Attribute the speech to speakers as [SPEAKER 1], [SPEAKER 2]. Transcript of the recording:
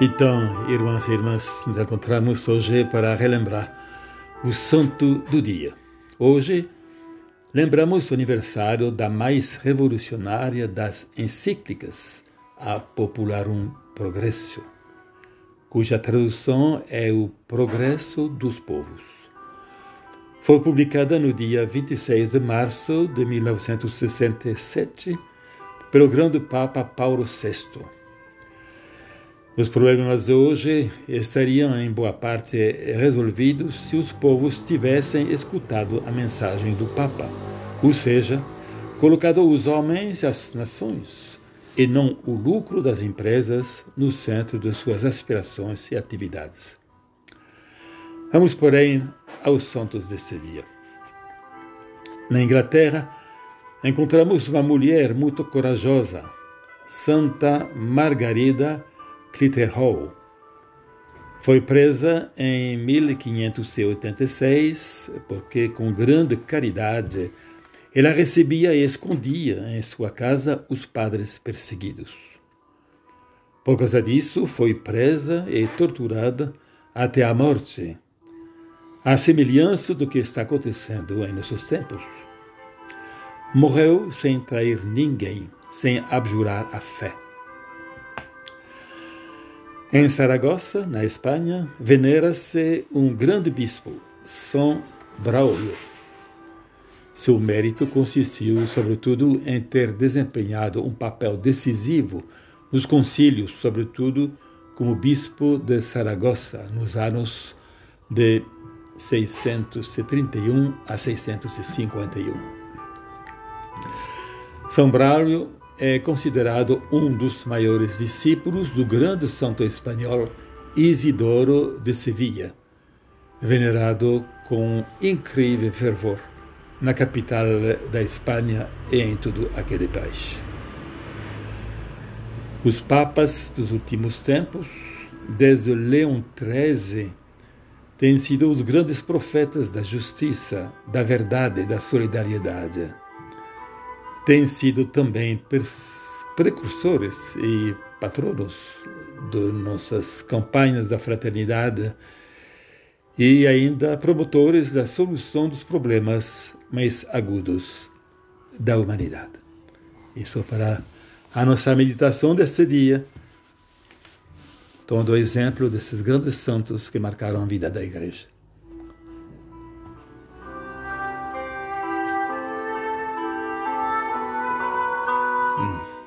[SPEAKER 1] Então, irmãs e irmãs, nos encontramos hoje para relembrar o santo do dia. Hoje, lembramos o aniversário da mais revolucionária das encíclicas, a Popularum Progressio, cuja tradução é o Progresso dos Povos. Foi publicada no dia 26 de março de 1967 pelo grande Papa Paulo VI os problemas de hoje estariam, em boa parte, resolvidos se os povos tivessem escutado a mensagem do Papa, ou seja, colocado os homens e as nações, e não o lucro das empresas, no centro de suas aspirações e atividades. Vamos, porém, aos santos deste dia. Na Inglaterra, encontramos uma mulher muito corajosa, Santa Margarida Clitterhall. Foi presa em 1586 porque, com grande caridade, ela recebia e escondia em sua casa os padres perseguidos. Por causa disso, foi presa e torturada até a morte, à semelhança do que está acontecendo em nossos tempos. Morreu sem trair ninguém, sem abjurar a fé. Em Saragossa, na Espanha, venera-se um grande bispo, São Braulio. Seu mérito consistiu, sobretudo, em ter desempenhado um papel decisivo nos concílios, sobretudo como bispo de Saragossa, nos anos de 631 a 651. São Braulio é considerado um dos maiores discípulos do grande santo espanhol Isidoro de Sevilha, venerado com incrível fervor na capital da Espanha e em todo aquele país. Os papas dos últimos tempos, desde Leão XIII, têm sido os grandes profetas da justiça, da verdade e da solidariedade têm sido também precursores e patronos de nossas campanhas da fraternidade e ainda promotores da solução dos problemas mais agudos da humanidade. Isso para a nossa meditação deste dia, tomando o exemplo desses grandes santos que marcaram a vida da Igreja. 嗯。